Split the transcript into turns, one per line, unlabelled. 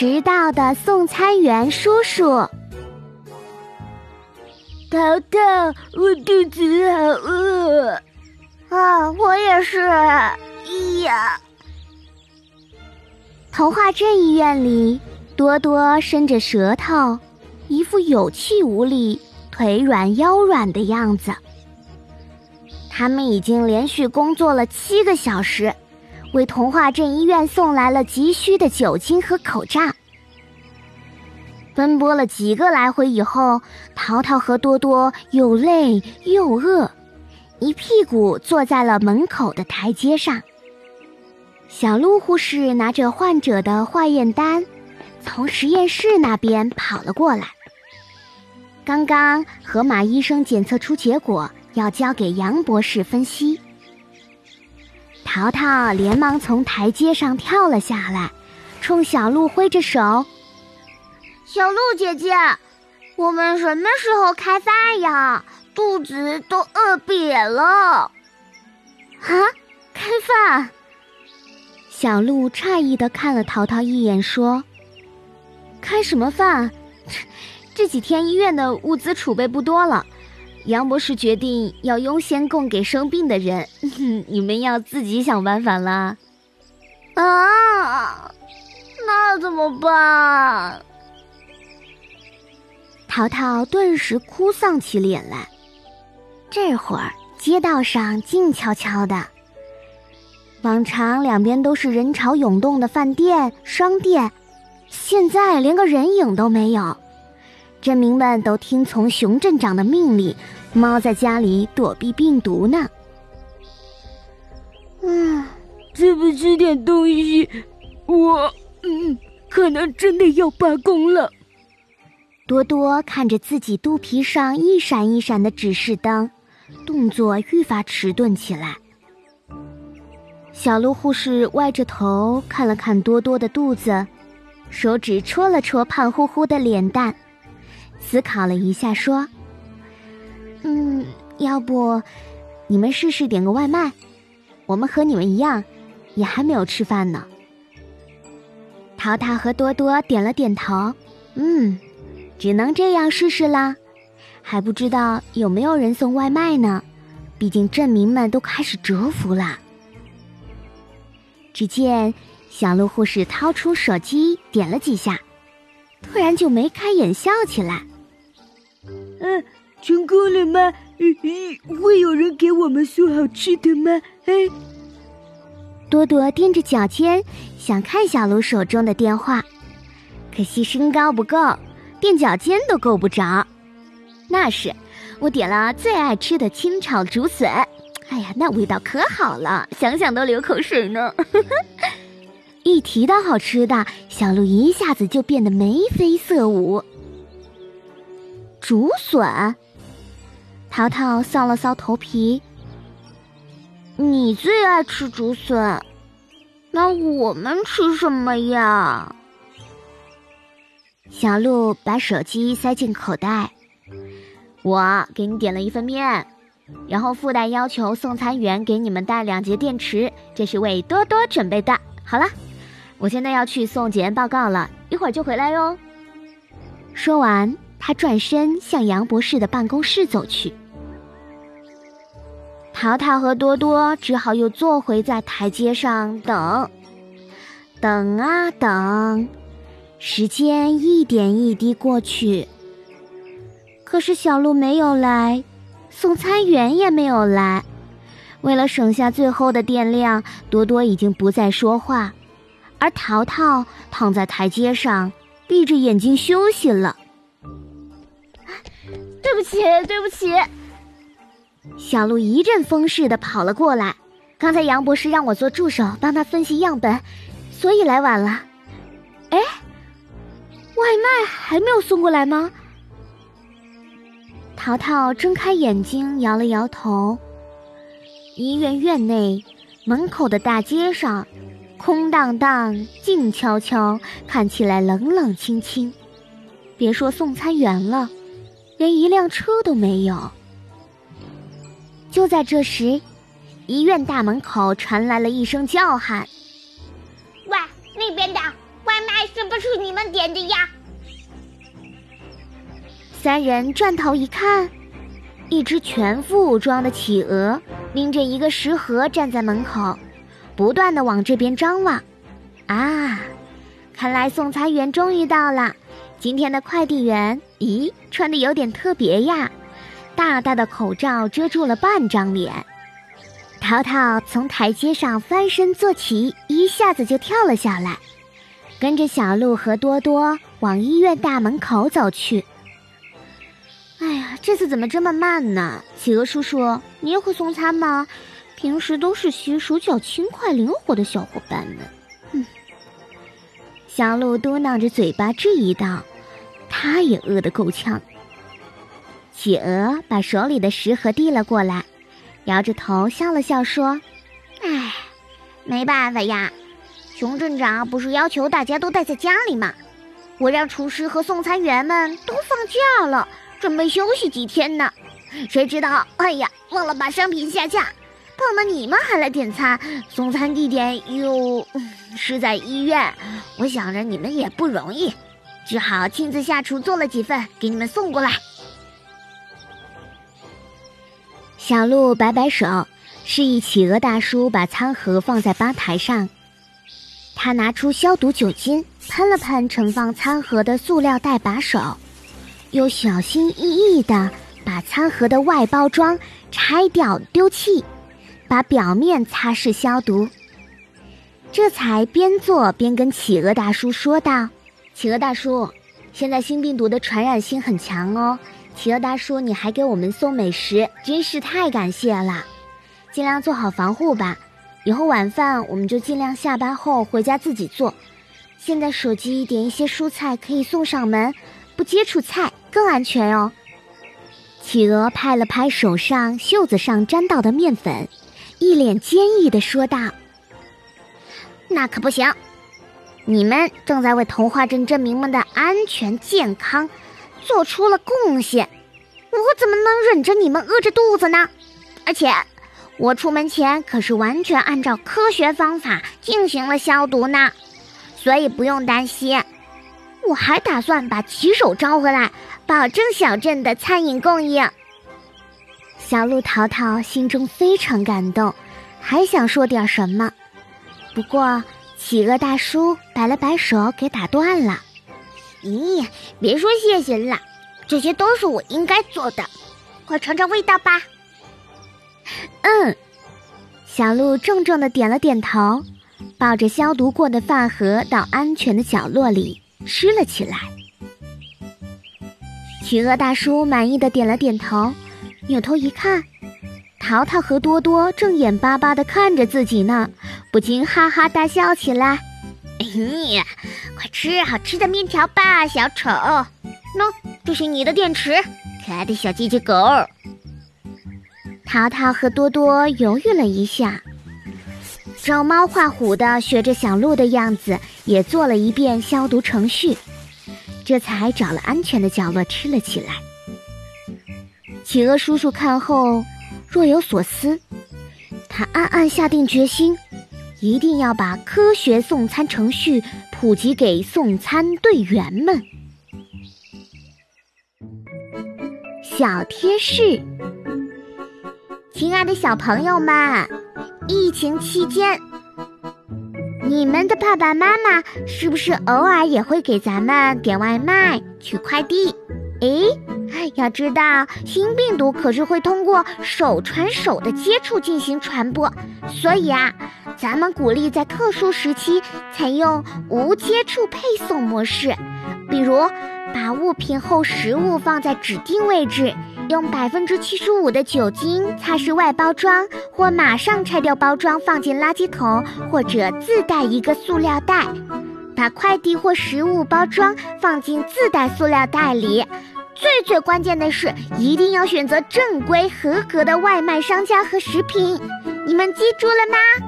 迟到的送餐员叔叔。
淘淘，我肚子好饿
啊！我也是。咿呀！
童话镇医院里，多多伸着舌头，一副有气无力、腿软腰软的样子。他们已经连续工作了七个小时，为童话镇医院送来了急需的酒精和口罩。奔波了几个来回以后，淘淘和多多又累又饿，一屁股坐在了门口的台阶上。小鹿护士拿着患者的化验单，从实验室那边跑了过来。刚刚河马医生检测出结果。要交给杨博士分析。淘淘连忙从台阶上跳了下来，冲小鹿挥着手：“
小鹿姐姐，我们什么时候开饭呀？肚子都饿瘪了。”啊，
开饭！小鹿诧异的看了淘淘一眼，说：“开什么饭？这几天医院的物资储备不多了。”杨博士决定要优先供给生病的人，你们要自己想办法啦。
啊，那怎么办？
淘淘顿时哭丧起脸来。这会儿街道上静悄悄的，往常两边都是人潮涌动的饭店、商店，现在连个人影都没有。镇民们都听从熊镇长的命令。猫在家里躲避病毒呢。
嗯，再不吃点东西，我嗯可能真的要罢工了。
多多看着自己肚皮上一闪一闪的指示灯，动作愈发迟钝起来。小鹿护士歪着头看了看多多的肚子，手指戳了戳胖乎乎的脸蛋，思考了一下说。嗯，要不你们试试点个外卖？我们和你们一样，也还没有吃饭呢。淘淘和多多点了点头，嗯，只能这样试试啦。还不知道有没有人送外卖呢，毕竟镇民们都开始蛰伏了。只见小鹿护士掏出手机点了几下，突然就眉开眼笑起来。
嗯。成功了吗？会有人给我们送好吃的吗？哎，
多多踮着脚尖想看小鹿手中的电话，可惜身高不够，垫脚尖都够不着。那是，我点了最爱吃的清炒竹笋，哎呀，那味道可好了，想想都流口水呢。一提到好吃的，小鹿一下子就变得眉飞色舞。竹笋。淘淘搔了搔头皮。你最爱吃竹笋，那我们吃什么呀？小鹿把手机塞进口袋。我给你点了一份面，然后附带要求送餐员给你们带两节电池，这是为多多准备的。好了，我现在要去送检验报告了，一会儿就回来哟。说完。他转身向杨博士的办公室走去，淘淘和多多只好又坐回在台阶上等，等啊等，时间一点一滴过去。可是小鹿没有来，送餐员也没有来。为了省下最后的电量，多多已经不再说话，而淘淘躺在台阶上，闭着眼睛休息了。
对不起，对不起。
小鹿一阵风似的跑了过来。刚才杨博士让我做助手，帮他分析样本，所以来晚了。哎，外卖还没有送过来吗？淘淘睁开眼睛，摇了摇头。医院院内门口的大街上，空荡荡、静悄悄，看起来冷冷清清。别说送餐员了。连一辆车都没有。就在这时，医院大门口传来了一声叫喊：“
喂，那边的外卖是不是你们点的呀？
三人转头一看，一只全副武装的企鹅拎着一个食盒站在门口，不断的往这边张望。啊，看来送餐员终于到了。今天的快递员，咦，穿的有点特别呀，大大的口罩遮住了半张脸。淘淘从台阶上翻身坐起，一下子就跳了下来，跟着小鹿和多多往医院大门口走去。哎呀，这次怎么这么慢呢？企鹅叔叔，你也会送餐吗？平时都是些手脚轻快、灵活的小伙伴们。嗯，小鹿嘟囔着嘴巴质疑道：“他也饿得够呛。”企鹅把手里的食盒递了过来。摇着头笑了笑说：“
哎，没办法呀，熊镇长不是要求大家都待在家里吗？我让厨师和送餐员们都放假了，准备休息几天呢。谁知道，哎呀，忘了把商品下架，碰到你们还来点餐，送餐地点又是在医院。我想着你们也不容易，只好亲自下厨做了几份给你们送过来。”
小鹿摆摆手，示意企鹅大叔把餐盒放在吧台上。他拿出消毒酒精，喷了喷盛放餐盒的塑料袋把手，又小心翼翼地把餐盒的外包装拆掉丢弃，把表面擦拭消毒。这才边做边跟企鹅大叔说道：“企鹅大叔，现在新病毒的传染性很强哦。”企鹅大叔，你还给我们送美食，真是太感谢了！尽量做好防护吧，以后晚饭我们就尽量下班后回家自己做。现在手机点一些蔬菜可以送上门，不接触菜更安全哦。企鹅拍了拍手上袖子上沾到的面粉，一脸坚毅地说道：“
那可不行，你们正在为童话镇镇民们的安全健康。”做出了贡献，我怎么能忍着你们饿着肚子呢？而且，我出门前可是完全按照科学方法进行了消毒呢，所以不用担心。我还打算把骑手招回来，保证小镇的餐饮供应。
小鹿淘淘心中非常感动，还想说点什么，不过企鹅大叔摆了摆手，给打断了。
咦，别说谢谢了，这些都是我应该做的。快尝尝味道吧。
嗯，小鹿重重的点了点头，抱着消毒过的饭盒到安全的角落里吃了起来。企鹅大叔满意的点了点头，扭头一看，淘淘和多多正眼巴巴的看着自己呢，不禁哈哈大笑起来。
哎呀，快吃好吃的面条吧，小丑！喏，这是你的电池，可爱的小机器狗。
淘淘和多多犹豫了一下，照猫画虎的学着小鹿的样子，也做了一遍消毒程序，这才找了安全的角落吃了起来。企鹅叔叔看后若有所思，他暗暗下定决心。一定要把科学送餐程序普及给送餐队员们。小贴士：亲爱的小朋友们，疫情期间，你们的爸爸妈妈是不是偶尔也会给咱们点外卖、取快递？诶，要知道，新病毒可是会通过手传手的接触进行传播，所以啊。咱们鼓励在特殊时期采用无接触配送模式，比如把物品后食物放在指定位置，用百分之七十五的酒精擦拭外包装，或马上拆掉包装放进垃圾桶，或者自带一个塑料袋，把快递或食物包装放进自带塑料袋里。最最关键的是，一定要选择正规合格的外卖商家和食品。你们记住了吗？